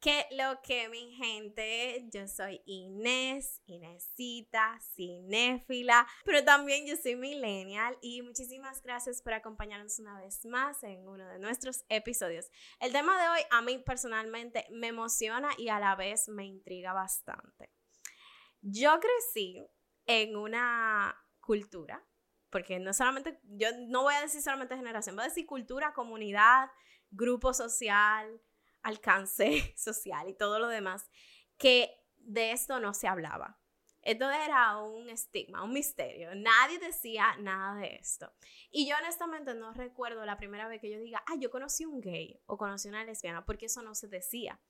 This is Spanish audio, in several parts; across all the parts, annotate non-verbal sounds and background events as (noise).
Que lo que mi gente, yo soy Inés, Inésita, cinéfila, pero también yo soy millennial y muchísimas gracias por acompañarnos una vez más en uno de nuestros episodios. El tema de hoy a mí personalmente me emociona y a la vez me intriga bastante. Yo crecí en una cultura, porque no solamente, yo no voy a decir solamente generación, voy a decir cultura, comunidad, grupo social, alcance (laughs) social y todo lo demás, que de esto no se hablaba. Esto era un estigma, un misterio. Nadie decía nada de esto. Y yo honestamente no recuerdo la primera vez que yo diga, ah, yo conocí un gay o conocí una lesbiana, porque eso no se decía.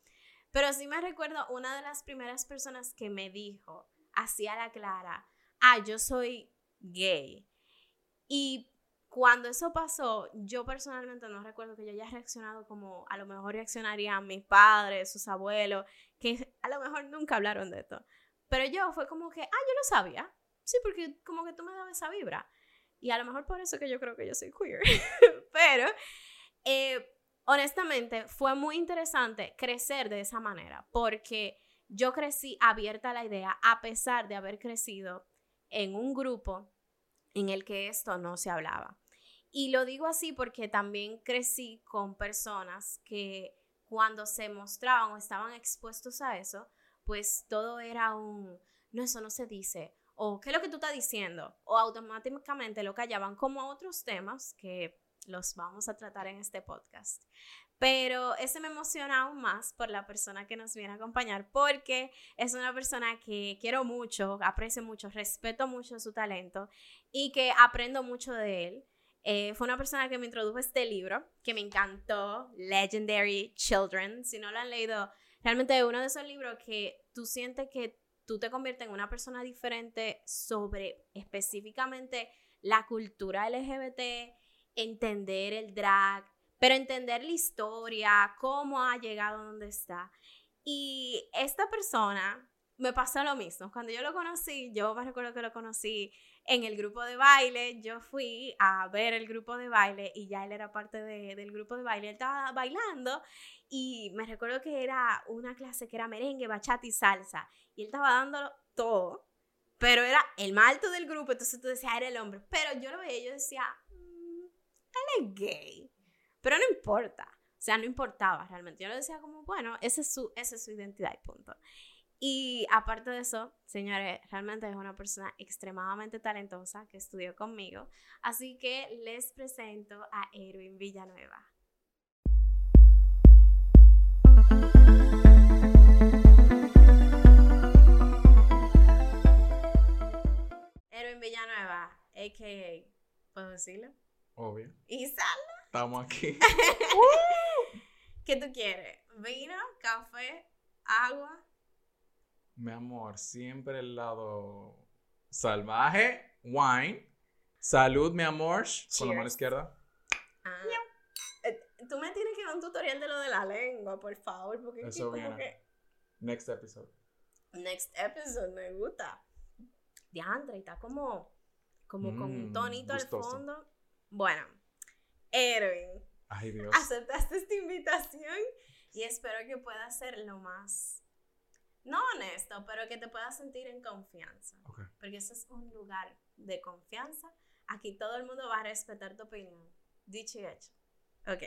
Pero sí me recuerdo una de las primeras personas que me dijo, así a la clara, ah, yo soy gay. Y cuando eso pasó, yo personalmente no recuerdo que yo haya reaccionado como a lo mejor reaccionarían mis padres, sus abuelos, que a lo mejor nunca hablaron de esto. Pero yo fue como que, ah, yo lo sabía. Sí, porque como que tú me dabas esa vibra. Y a lo mejor por eso que yo creo que yo soy queer. (laughs) Pero, eh, honestamente, fue muy interesante crecer de esa manera, porque yo crecí abierta a la idea, a pesar de haber crecido en un grupo en el que esto no se hablaba. Y lo digo así porque también crecí con personas que cuando se mostraban o estaban expuestos a eso, pues todo era un, no, eso no se dice, o qué es lo que tú estás diciendo, o automáticamente lo callaban como otros temas que los vamos a tratar en este podcast. Pero ese me emociona aún más por la persona que nos viene a acompañar, porque es una persona que quiero mucho, aprecio mucho, respeto mucho su talento y que aprendo mucho de él. Eh, fue una persona que me introdujo este libro, que me encantó, Legendary Children. Si no lo han leído, realmente es uno de esos libros que tú sientes que tú te conviertes en una persona diferente sobre específicamente la cultura LGBT, entender el drag, pero entender la historia, cómo ha llegado a donde está. Y esta persona me pasó lo mismo. Cuando yo lo conocí, yo me recuerdo que lo conocí en el grupo de baile, yo fui a ver el grupo de baile y ya él era parte del grupo de baile, él estaba bailando y me recuerdo que era una clase que era merengue, bachata y salsa y él estaba dándolo todo, pero era el más alto del grupo, entonces tú decías, era el hombre, pero yo lo veía y yo decía, mm, él es gay, pero no importa, o sea, no importaba realmente, yo lo decía como, bueno, esa es su, esa es su identidad y punto. Y aparte de eso, señores, realmente es una persona extremadamente talentosa que estudió conmigo. Así que les presento a Erwin Villanueva. Erwin Villanueva, a.k.a. ¿Puedo decirlo? Obvio. ¿Y sal? Estamos aquí. (laughs) (laughs) ¿Qué tú quieres? ¿Vino, café, agua? Mi amor, siempre el lado salvaje, wine. Salud, mi amor, con la mano izquierda. Ah. Eh, tú me tienes que dar un tutorial de lo de la lengua, por favor, porque Eso aquí como viene. que... Next episode. Next episode, me gusta. Diandre, está como, como con un Mm, tonito gustoso. al fondo. Bueno, Erwin, Ay, Dios. aceptaste esta invitación y espero que pueda ser lo más, no honesto, pero que te puedas sentir en confianza. Porque ese es un lugar de confianza. Aquí todo el mundo va a respetar tu opinión. Dicho y hecho. Ok.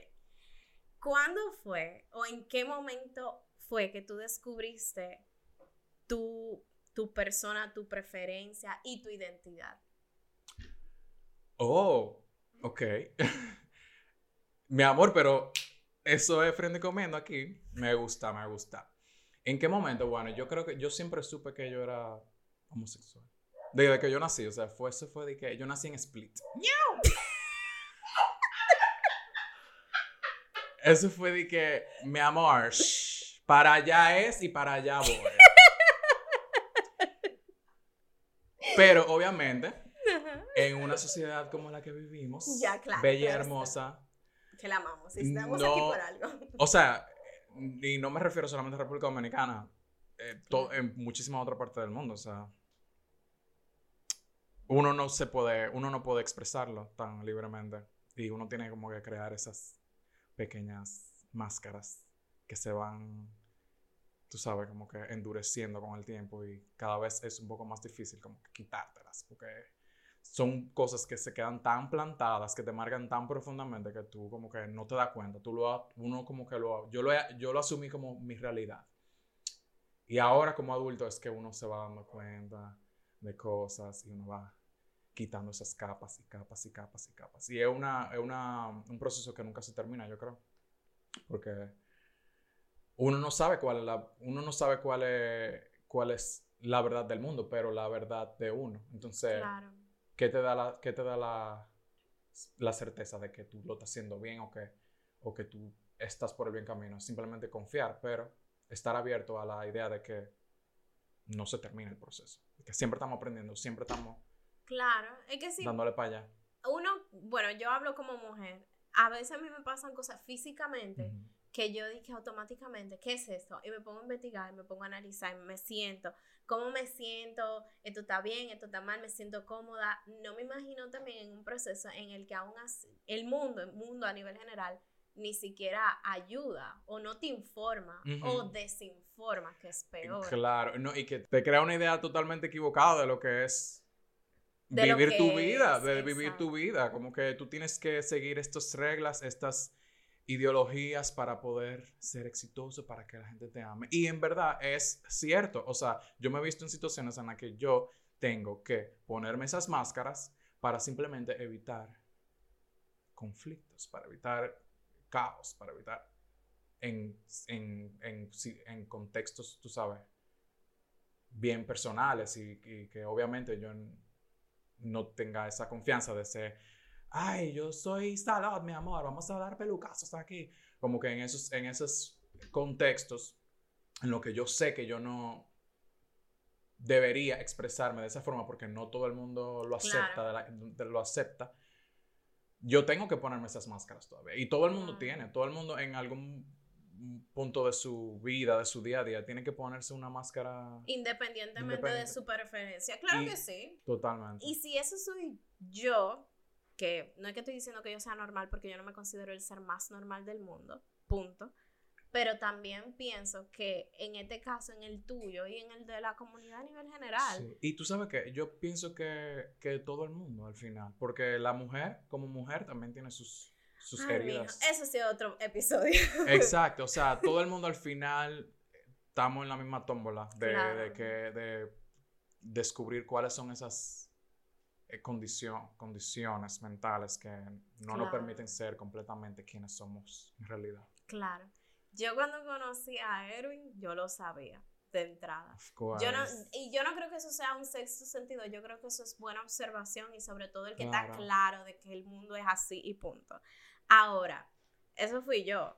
¿Cuándo fue o en qué momento fue que tú descubriste tu, tu persona, tu preferencia y tu identidad? Oh, ok. (laughs) Mi amor, pero eso es frente comiendo aquí. Me gusta, me gusta. ¿En qué momento? Bueno, yo creo que yo siempre supe que yo era homosexual. Desde que yo nací, o sea, fue, eso fue de que yo nací en Split. Eso fue de que, mi amor, shh, para allá es y para allá voy. Pero obviamente, en una sociedad como la que vivimos, Ya, claro, bella y hermosa, Que la amamos. Estamos No. aquí por algo. o sea, y no me refiero solamente a República Dominicana, eh, to- en muchísimas otras partes del mundo, o sea, uno no se puede, uno no puede expresarlo tan libremente y uno tiene como que crear esas pequeñas máscaras que se van tú sabes, como que endureciendo con el tiempo y cada vez es un poco más difícil como que quitártelas, porque son cosas que se quedan tan plantadas, que te marcan tan profundamente que tú como que no te das cuenta, tú lo, uno como que lo, yo lo, yo lo asumí como mi realidad. Y ahora como adulto es que uno se va dando cuenta de cosas y uno va quitando esas capas y capas y capas y capas. Y es, una, es una, un proceso que nunca se termina, yo creo. Porque uno no sabe cuál es la, uno no sabe cuál es, cuál es la verdad del mundo, pero la verdad de uno. Entonces, ¿qué te da, la, qué te da la, la certeza de que tú lo estás haciendo bien o que, o que tú estás por el bien camino? Simplemente confiar, pero estar abierto a la idea de que no se termina el proceso. Que siempre estamos aprendiendo, siempre estamos Claro, es que sí. Dándole para allá. Uno, bueno, yo hablo como mujer. A veces a mí me pasan cosas físicamente que yo dije automáticamente, ¿qué es esto? Y me pongo a investigar, me pongo a analizar, me siento, ¿cómo me siento? ¿Esto está bien? ¿Esto está mal? ¿Me siento cómoda? No me imagino también en un proceso en el que aún así, el mundo, el mundo a nivel general, ni siquiera ayuda o no te informa o desinforma, que es peor. Claro, no, y que te crea una idea totalmente equivocada de lo que es vivir tu vida, de vivir tu vida. Como que tú tienes que seguir estas reglas, estas ideologías para poder ser exitoso, para que la gente te ame. Y en verdad es cierto. O sea, yo me he visto en situaciones en las que yo tengo que ponerme esas máscaras para simplemente evitar conflictos, para evitar caos, para evitar en, en, en, en contextos, tú sabes, bien personales y, y que obviamente yo no tenga esa confianza de ser, ay, yo soy salad, mi amor, vamos a dar pelucazos aquí. Como que en esos, en esos contextos, en lo que yo sé que yo no debería expresarme de esa forma porque no todo el mundo lo acepta, lo acepta, yo tengo que ponerme esas máscaras todavía. Y todo el mundo tiene, todo el mundo en algún punto de su vida, de su día a día, tiene que ponerse una máscara. Independientemente de su preferencia. Claro que sí. Totalmente. Y si eso soy yo, que no es que estoy diciendo que yo sea normal, porque yo no me considero el ser más normal del mundo, punto. Pero también pienso que en este caso, en el tuyo y en el de la comunidad a nivel general. Sí. Y tú sabes que yo pienso que, que todo el mundo al final, porque la mujer como mujer también tiene sus sus heridas. eso sí otro episodio. (laughs) Exacto, o sea, todo el mundo al final estamos en la misma tómbola de, que, de descubrir cuáles son esas eh, condiciones mentales que no nos permiten ser completamente quienes somos en realidad. Claro. Yo cuando conocí a Erwin, yo lo sabía de entrada. Yo no, y yo no creo que eso sea un sexto sentido, yo creo que eso es buena observación y sobre todo el que está claro de que el mundo es así y punto. Ahora, eso fui yo.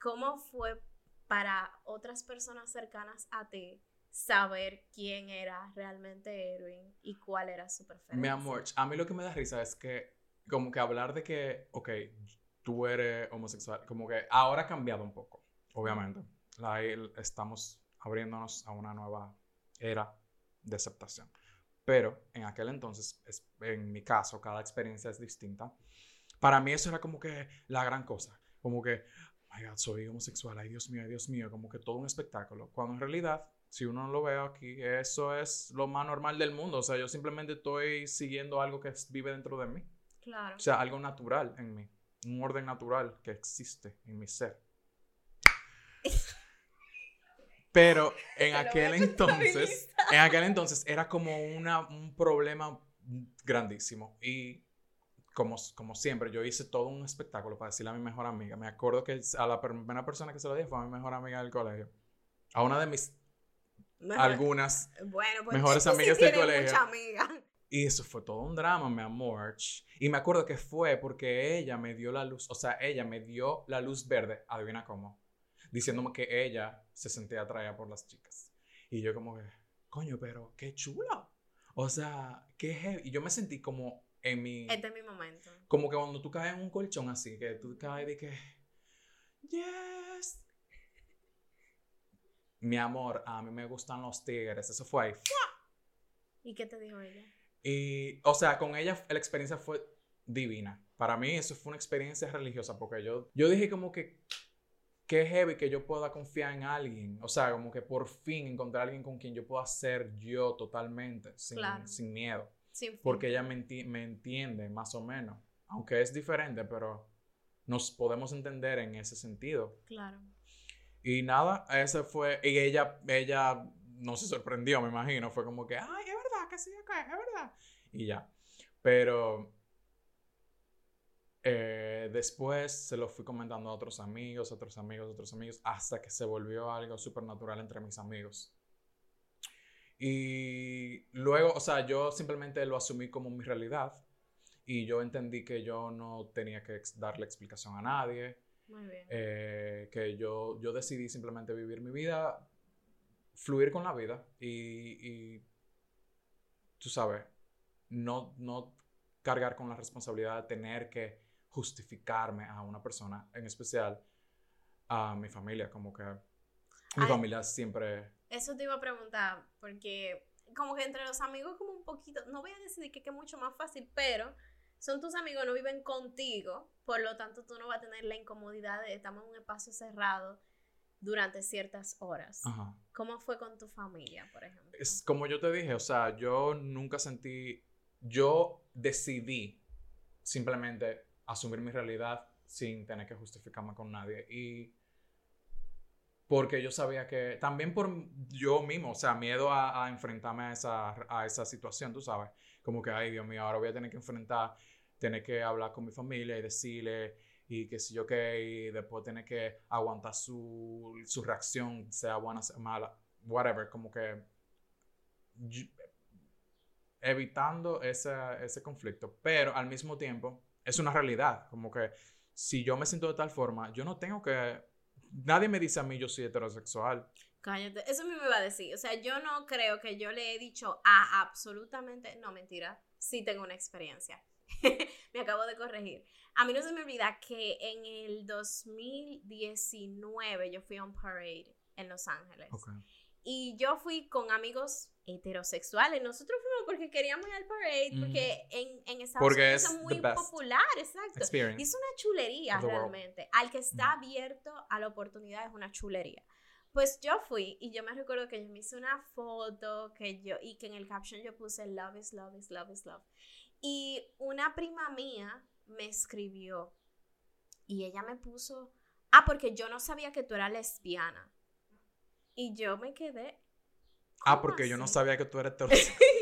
¿Cómo fue para otras personas cercanas a ti saber quién era realmente Erwin y cuál era su preferencia? Mi amor, a mí lo que me da risa es que como que hablar de que, ok, tú eres homosexual, como que ahora ha cambiado un poco, obviamente. Ahí estamos abriéndonos a una nueva era de aceptación. Pero en aquel entonces, en mi caso, cada experiencia es distinta para mí eso era como que la gran cosa. Como que, my God, soy homosexual, ay Dios mío, ay Dios mío, como que todo un espectáculo. Cuando en realidad, si uno lo ve aquí, eso es lo más normal del mundo. O sea, yo simplemente estoy siguiendo algo que vive dentro de mí. Claro. O sea, algo natural en mí. Un orden natural que existe en mi ser. Pero en aquel entonces, en aquel entonces era como una, un problema grandísimo. Y como, como siempre, yo hice todo un espectáculo para decirle a mi mejor amiga. Me acuerdo que a la primera persona que se lo dije fue a mi mejor amiga del colegio. A una de mis algunas bueno, pues mejores amigas del colegio. Y eso fue todo un drama, mi amor. Y me acuerdo que fue porque ella me dio la luz, o sea, ella me dio la luz verde, adivina cómo, diciéndome que ella se sentía atraída por las chicas. Y yo como que, coño, pero qué chulo. O sea, qué Y yo me sentí como en mi... Este es mi momento. Como que cuando tú caes en un colchón así, que tú caes de que... Yes. Mi amor, a mí me gustan los tigres. Eso fue ahí. ¿Y qué te dijo ella? Y, o sea, con ella la experiencia fue divina. Para mí eso fue una experiencia religiosa porque yo, yo dije como que, qué heavy que yo pueda confiar en alguien. O sea, como que por fin encontrar a alguien con quien yo pueda ser yo totalmente, sin, sin miedo. porque ella me, me entiende más o menos. Aunque es diferente, pero nos podemos entender en ese sentido. Claro. Y nada, ese fue, y ella, ella no se sorprendió, me imagino, fue como que, ay, es verdad, que sí, es verdad. Y ya. Pero eh, después se lo fui comentando a otros amigos, otros amigos, otros amigos, hasta que se volvió algo súper natural entre mis amigos. Y luego, o sea, yo simplemente lo asumí como mi realidad y yo entendí que yo no tenía que darle explicación a nadie. Muy bien. Eh, que yo, yo decidí simplemente vivir mi vida, fluir con la vida y, y tú sabes, no, no cargar con la responsabilidad de tener que justificarme a una persona, en especial a mi familia, como que mi familia siempre... Eso te iba a preguntar, porque como que entre los amigos como un poquito, no voy a decir que, que es mucho más fácil, pero son tus amigos, no viven contigo, por lo tanto tú no vas a tener la incomodidad de estar en un espacio cerrado durante ciertas horas. ¿Cómo fue con tu familia, por ejemplo? Es como yo te dije, o sea, yo nunca sentí, yo decidí simplemente asumir mi realidad sin tener que justificarme con nadie. Y porque yo sabía que, también por yo mismo, o sea, miedo a, enfrentarme a esa, a esa situación, tú sabes, como que, ay Dios mío, ahora voy a tener que enfrentar, tener que hablar con mi familia y decirle, y que si yo que, y después tener que aguantar su, su reacción, sea buena, sea mala, whatever, como que evitando ese, ese conflicto, pero al mismo tiempo es una realidad, como que si yo me siento de tal forma, yo no tengo que, nadie me dice a mí yo soy heterosexual. Cállate, eso me iba a decir, o sea, yo no creo que yo le he dicho a absolutamente, no mentira, sí tengo una experiencia. (laughs) me acabo de corregir. A mí no se me olvida que en el 2019 yo fui a un parade en Los Ángeles. Y yo fui con amigos heterosexuales. Nosotros fuimos porque queríamos ir al parade, porque en, en Estados Unidos es muy popular, exacto. Y es una chulería realmente. Al que está abierto a la oportunidad es una chulería. Pues yo fui y yo me recuerdo que yo me hice una foto que yo, y que en el caption yo puse love is love is love is love. Y una prima mía me escribió y ella me puso, ah, porque yo no sabía que tú eras lesbiana. Y yo me quedé. Ah, porque yo no sabía que tú eres (laughs)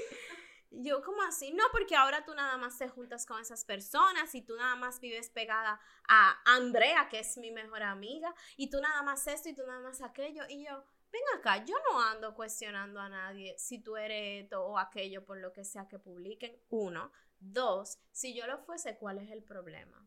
yo, como así? No, porque ahora tú nada más te juntas con esas personas y tú nada más vives pegada a Andrea, que es mi mejor amiga, y tú nada más esto y tú nada más aquello. Y yo, ven acá, yo no ando cuestionando a nadie si tú eres esto o aquello por lo que sea que publiquen. Uno. Dos, si yo lo fuese, ¿cuál es el problema?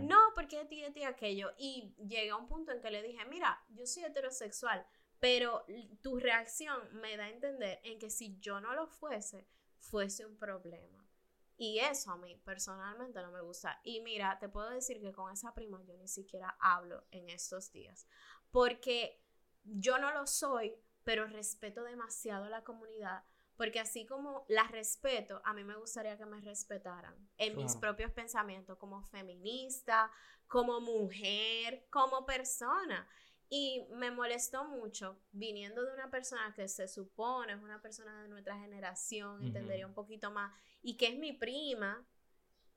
No, porque ti, ti, aquello. Y llegué a un punto en que le dije, mira, yo soy heterosexual, pero tu reacción me da a entender en que si yo no lo fuese, fuese un problema. Y eso a mí personalmente no me gusta. Y mira, te puedo decir que con esa prima yo ni siquiera hablo en estos días. Porque yo no lo soy, pero respeto demasiado a la comunidad porque así como la respeto, a mí me gustaría que me respetaran en mis propios pensamientos como feminista, como mujer, como persona. Y me molestó mucho viniendo de una persona que se supone es una persona de nuestra generación, entendería un poquito más, y que es mi prima,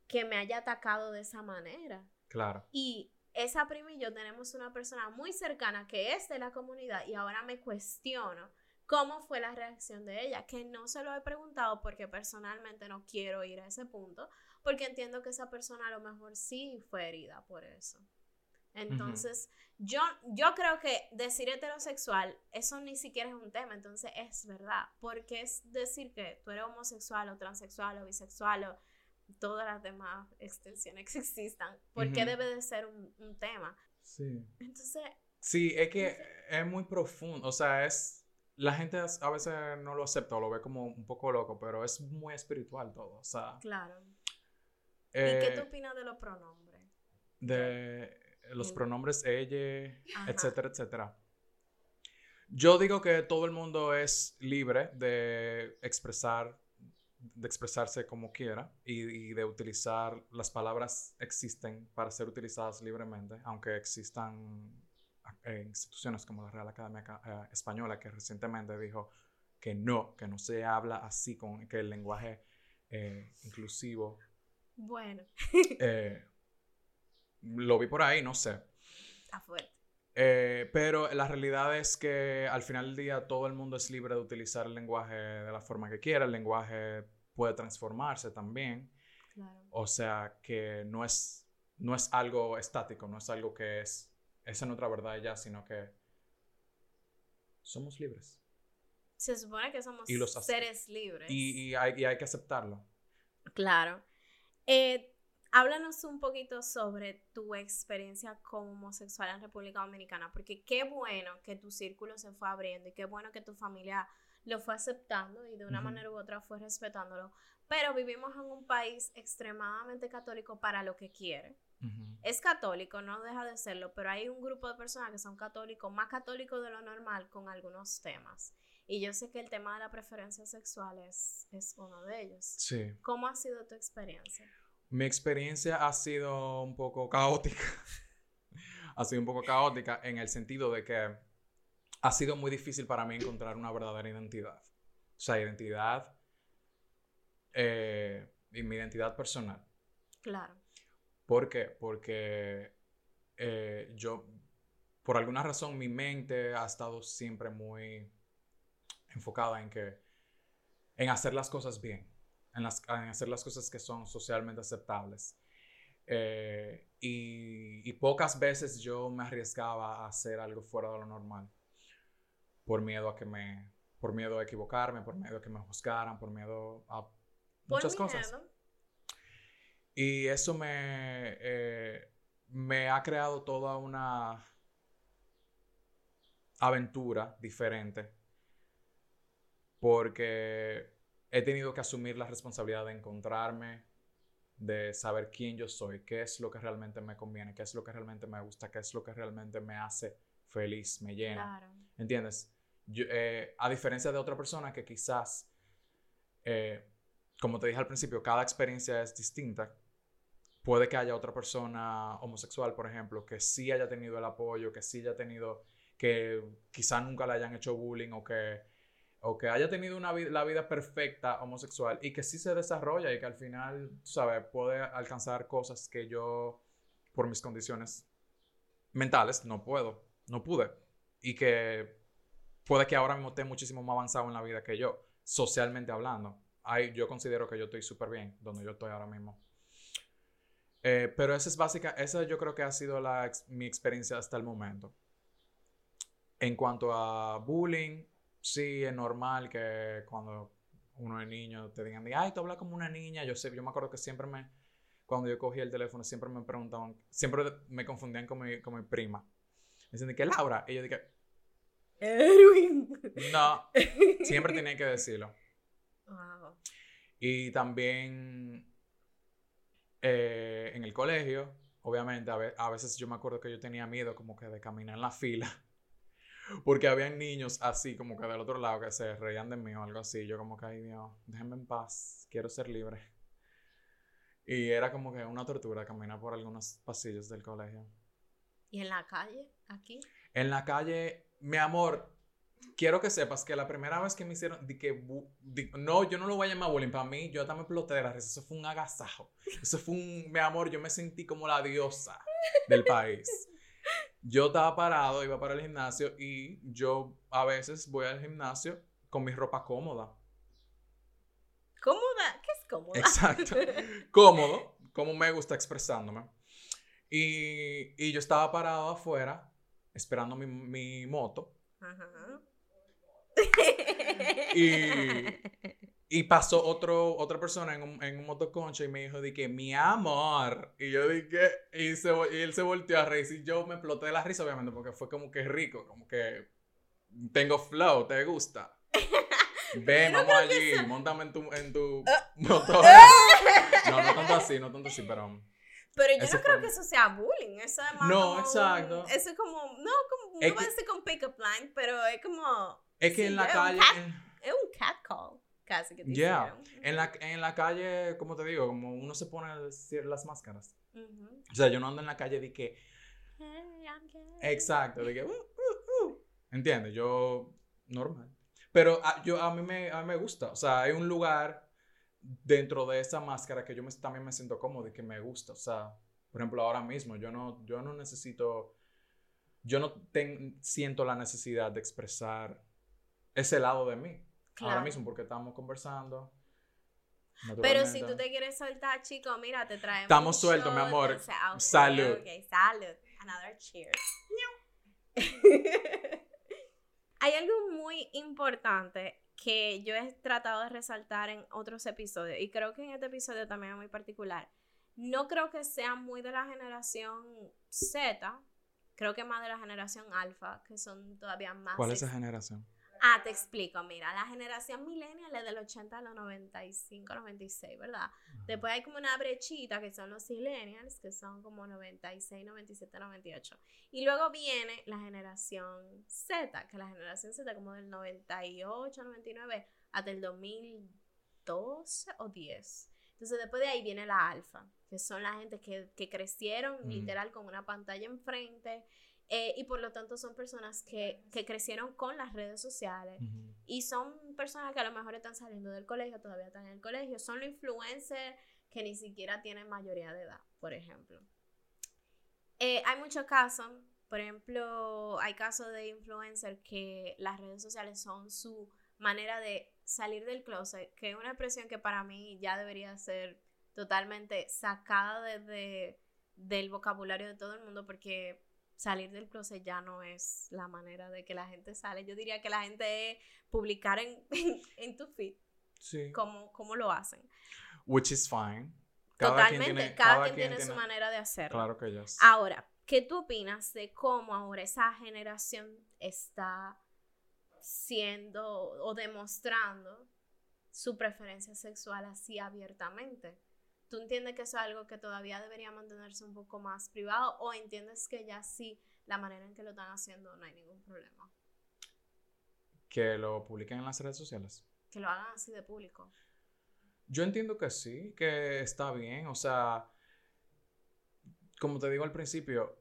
que me haya atacado de esa manera. Claro. Y esa prima y yo tenemos una persona muy cercana que es de la comunidad y ahora me cuestiono cómo fue la reacción de ella, que no se lo he preguntado porque personalmente no quiero ir a ese punto, porque entiendo que esa persona a lo mejor sí fue herida por eso. Entonces, yo, yo creo que decir heterosexual, eso ni siquiera es un tema, entonces es verdad, porque es decir que tú eres homosexual o transexual o bisexual o todas las demás extensiones que existan, ¿por qué debe de ser un, un tema? Sí. Entonces... Sí, es que es muy profundo, o sea, es la gente a veces no lo acepta o lo ve como un poco loco, pero es muy espiritual todo, o sea. Claro. ¿Y qué tú eh, opinas de los pronombres? De los pronombres ella, etcétera, etcétera. Yo digo que todo el mundo es libre de expresar de expresarse como quiera y, de utilizar las palabras existen para ser utilizadas libremente, aunque existan eh, instituciones como la Real Academia eh, Española que recientemente dijo que no, que no se habla así, con que el lenguaje eh, inclusivo. Bueno. Lo vi por ahí, no sé. Está fuerte. Eh, pero la realidad es que al final del día todo el mundo es libre de utilizar el lenguaje de la forma que quiera. El lenguaje puede transformarse también. O sea que no es, no es algo estático, no es algo que es, esa es nuestra verdad ya, sino que somos libres. Se supone que somos seres libres. Y, hay, y, hay, que aceptarlo. Claro. Eh, háblanos un poquito sobre tu experiencia como homosexual en República Dominicana, porque qué bueno que tu círculo se fue abriendo y qué bueno que tu familia lo fue aceptando y de una manera u otra fue respetándolo. Pero vivimos en un país extremadamente católico para lo que quiere. Es católico, no deja de serlo, pero hay un grupo de personas que son católicos, más católicos de lo normal con algunos temas. Y yo sé que el tema de la preferencia sexual es, es uno de ellos. Sí. ¿Cómo ha sido tu experiencia? Mi experiencia ha sido un poco caótica. (laughs) ha sido un poco caótica en el sentido de que ha sido muy difícil para mí encontrar una verdadera identidad. O sea, identidad eh, y mi identidad personal. Claro. ¿Por qué? Porque eh, yo, por alguna razón, mi mente ha estado siempre muy enfocada en que, en hacer las cosas bien en, hacer las cosas que son socialmente aceptables. Eh, y, pocas veces yo me arriesgaba a hacer algo fuera de lo normal por miedo a que me por miedo a equivocarme por miedo a que me juzgaran por miedo a muchas cosas y eso me eh, me ha creado toda una aventura diferente porque he tenido que asumir la responsabilidad de encontrarme, de saber quién yo soy, qué es lo que realmente me conviene, qué es lo que realmente me gusta, qué es lo que realmente me hace feliz, me llena. ¿Entiendes? Eh, a diferencia de otra persona que quizás, eh, como te dije al principio, cada experiencia es distinta. Puede que haya otra persona homosexual, por ejemplo, que sí haya tenido el apoyo, que sí haya tenido, que quizás nunca le hayan hecho bullying o que o que haya tenido una la vida perfecta homosexual y que sí se desarrolla y que al final, ¿sabes? Puede alcanzar cosas que yo, por mis condiciones mentales, no puedo, no pude. Y que puede que ahora mismo esté muchísimo más avanzado en la vida que yo, socialmente hablando. Ahí yo considero que yo estoy súper bien donde yo estoy ahora mismo. Eh, pero esa es básica, esa yo creo que ha sido la, mi experiencia hasta el momento. En cuanto a bullying, sí es normal que cuando uno es niño te digan, ay, tú hablas como una niña. Yo sé, yo me acuerdo que siempre me, cuando yo cogí el teléfono, siempre me preguntaban, siempre me confundían con mi, con mi prima. Me decían, ¿qué Laura? Y yo dije, Erwin. No, (laughs) siempre tenía que decirlo. Y también eh, en el colegio, obviamente, a, veces yo me acuerdo que yo tenía miedo como que de caminar en la fila porque habían niños así, como que del otro lado, que se reían de mí o algo así. Yo como que, ay Dios, déjenme en paz, quiero ser libre. Y era como que una tortura caminar por algunos pasillos del colegio. ¿Y en la calle, aquí? En la calle, mi amor, quiero que sepas que la primera vez que me hicieron, di que, no, yo no lo voy a llamar bullying, para mí, yo también exploté de la risa, eso fue un agasajo. Eso fue un, mi amor, yo me sentí como la diosa del país. (laughs) Yo estaba parado, iba para el gimnasio y yo a veces voy al gimnasio con mi ropa cómoda. ¿Cómoda? ¿Qué es cómoda? Exacto. (laughs) Cómodo, como me gusta expresándome. Y, y yo estaba parado afuera esperando mi, mi moto. Ajá. y, (laughs) y pasó otro, otra persona en un, en un motoconcho y me dijo, de que, mi amor. Y yo dije, y, se, y él se volteó a reír. Y yo me exploté de la risa, obviamente, porque fue como que rico, como que tengo flow, ¿te gusta? (laughs) Ven, vamos allí, montame en tu, en tu ah. motor. (laughs) no, no tanto así, no tanto así, pero... Pero yo no creo que eso sea bullying, eso es más No, exacto. eso es como, no, como, no va a decir con pick-up line, pero es como... Es que en la calle... es un cat call. Casi que te Yeah. En la, en la calle, como te digo, como uno se pone las máscaras. Ujú. O sea, yo no ando en la calle de que, Hey, I'm gay. exacto, de que, uh, uh, uh. ¿entiendes? Yo, normal. Pero a, yo, a, mí me, a mí me gusta. O sea, hay un lugar dentro de esa máscara que yo me, también me siento cómodo y que me gusta. O sea, por ejemplo, ahora mismo yo no, yo no necesito, yo no ten- siento la necesidad de expresar ese lado de mí. Ahora Claro. mismo, porque estamos conversando. Pero si tú te quieres soltar, chico, mira, te traemos. Estamos sueltos, mi amor. o sea, ok, Salud. ok, salud. Another cheers. (laughs) Hay algo muy importante que yo he tratado de resaltar en otros episodios y creo que en este episodio también es muy particular. No creo que sea muy de la generación Z, creo que más de la generación alfa, que son todavía más... ¿Cuál es esa generación? Ah, te explico, mira, la generación millennial es del 80 a los 95, 96, ¿verdad? Después hay como una brechita que son los millennials, que son como 96, 97, 98. Y luego viene la generación Z, que la generación Z como del 98, 99 hasta el 2012 o 10. Entonces después de ahí viene la alfa, que son la gente que, que crecieron literal con una pantalla enfrente. Eh, y por lo tanto son personas que, que crecieron con las redes sociales y son personas que a lo mejor están saliendo del colegio, todavía están en el colegio, son los influencers que ni siquiera tienen mayoría de edad, por ejemplo. Eh, hay muchos casos, por ejemplo, hay casos de influencers que las redes sociales son su manera de salir del closet, que es una expresión que para mí ya debería ser totalmente sacada desde del vocabulario de todo el mundo porque salir del closet ya no es la manera de que la gente sale. Yo diría que la gente es publicar en, (laughs) en, tu feed Sí. cómo, cómo lo hacen. Which is fine. Totalmente, cada, quien, tiene, su manera de hacerlo. Claro que yes. Ahora, ¿qué tú opinas de cómo ahora esa generación está siendo o demostrando su preferencia sexual así abiertamente? ¿Tú entiendes que eso es algo que todavía debería mantenerse un poco más privado o entiendes que ya sí, la manera en que lo están haciendo no hay ningún problema? Que lo publiquen en las redes sociales. Que lo hagan así de público. Yo entiendo que sí, que está bien. O sea, como te digo al principio,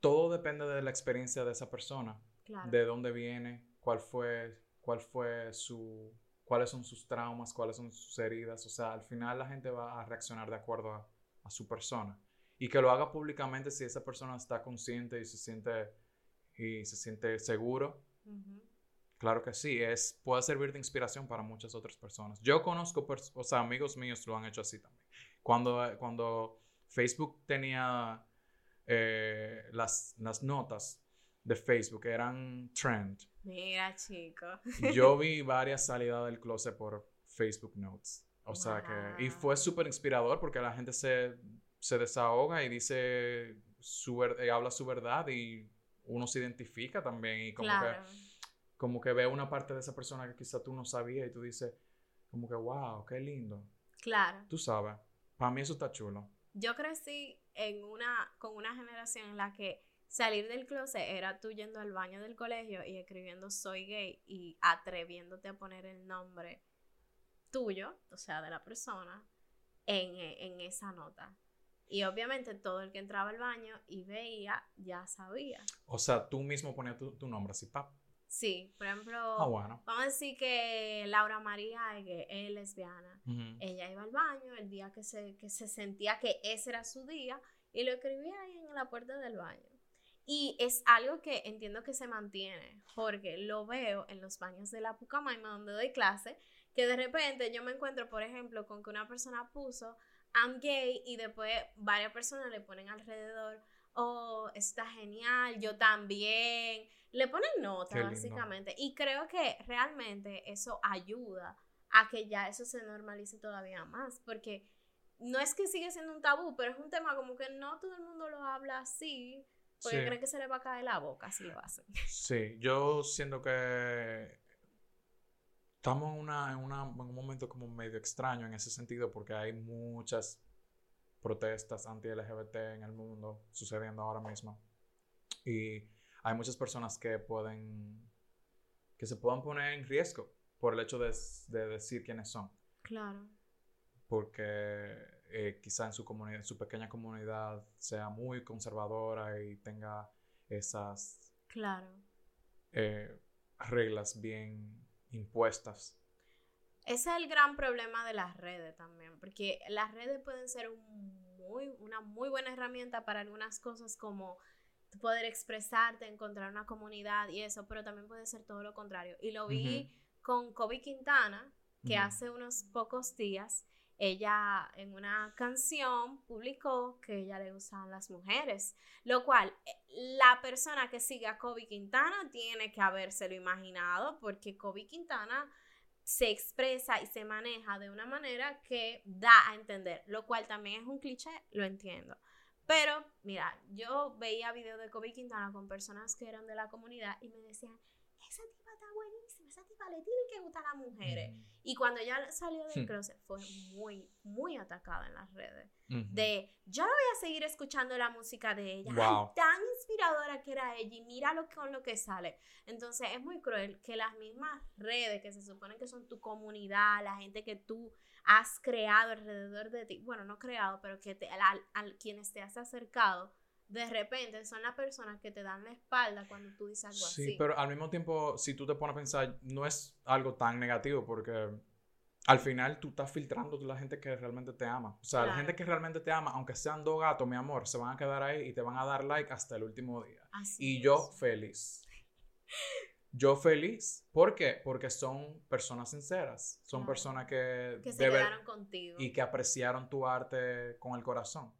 todo depende de la experiencia de esa persona. Claro. De dónde viene, cuál fue, cuál fue su, cuáles son sus traumas, cuáles son sus heridas. O sea, al final la gente va a reaccionar de acuerdo a, a su persona. Y que lo haga públicamente si esa persona está consciente y se siente, y se siente seguro. Ujú. Claro que sí, es, puede servir de inspiración para muchas otras personas. Yo conozco, pers- o sea, amigos míos lo han hecho así también. Cuando, eh, cuando Facebook tenía eh, las, las notas de Facebook, eran trend. Mira, chico. Yo (laughs) vi varias salidas del closet por Facebook Notes. O sea que, y fue súper inspirador porque la gente se, se desahoga y dice, su, ver- eh, habla su verdad y uno se identifica también y como que Claro. como que ve una parte de esa persona que quizá tú no sabías y tú dices, como que, wow, qué lindo. Claro. Tú sabes, para mí eso está chulo. Yo crecí en una, con una generación en la que salir del closet era tú yendo al baño del colegio y escribiendo soy gay y atreviéndote a poner el nombre tuyo, o sea, de la persona, en, eh, en esa nota. Y obviamente todo el que entraba al baño y veía ya sabía. O sea, tú mismo ponías tu, tu nombre así, pap. Sí, por ejemplo, Ah, bueno. vamos a decir que Laura María es lesbiana. Ujú. Ella iba al baño el día que se, que se sentía que ese era su día y lo escribía ahí en la puerta del baño. Y es algo que entiendo que se mantiene, porque lo veo en los baños de la Pucamaima donde doy clase, que de repente yo me encuentro, por ejemplo, con que una persona puso I'm gay y después varias personas le ponen alrededor, oh, está genial, yo también. Le ponen nota, básicamente. Y creo que realmente eso ayuda a que ya eso se normalice todavía más, porque no es que sigue siendo un tabú, pero es un tema como que no todo el mundo lo habla así, porque Sí. creen que se le va a caer la boca si lo hacen. (laughs) Sí, yo siento que estamos en, una, en, una- en un momento como medio extraño en ese sentido porque hay muchas protestas anti-LGBT en el mundo sucediendo ahora mismo. Y hay muchas personas que pueden, que se puedan poner en riesgo por el hecho de, de decir quiénes son. Claro. Porque eh, quizá en su comunidad, en su pequeña comunidad, sea muy conservadora y tenga esas claro. Eh, reglas bien impuestas. Ese es el gran problema de las redes también, porque las redes pueden ser muy, una muy buena herramienta para algunas cosas como poder expresarte, encontrar una comunidad y eso, pero también puede ser todo lo contrario. Y lo vi con Kobe Quintana, que hace unos pocos días, ella en una canción publicó que ella le gustan las mujeres, lo cual eh, la persona que sigue a Kobe Quintana tiene que habérselo imaginado porque Kobe Quintana se expresa y se maneja de una manera que da a entender, lo cual también es un cliché, lo entiendo. Pero, mira, yo veía videos de Kobe Quintana con personas que eran de la comunidad y me decían, esa está buenísima, esa tipa le tiene que gustar a las mujeres. Mm. Y cuando ella salió del closet fue muy, muy atacada en las redes. De, yo no voy a seguir escuchando la música de ella. tan inspiradora que era ella y míralo con lo que sale. Entonces es muy cruel que las mismas redes que se supone que son tu comunidad, la gente que tú has creado alrededor de ti, bueno, no creado, pero que te, al quienes te has acercado, de repente son las personas que te dan la espalda cuando tú dices algo así. Sí, pero al mismo tiempo, si tú te pones a pensar, no es algo tan negativo porque al final tú estás filtrando la gente que realmente te ama. O sea, la gente que realmente te ama, aunque sean dos gatos, mi amor, se van a quedar ahí y te van a dar like hasta el último día. y yo feliz. Yo feliz. ¿Por qué? Porque son personas sinceras. Son personas que... Que se quedaron contigo. Y que apreciaron tu arte con el corazón.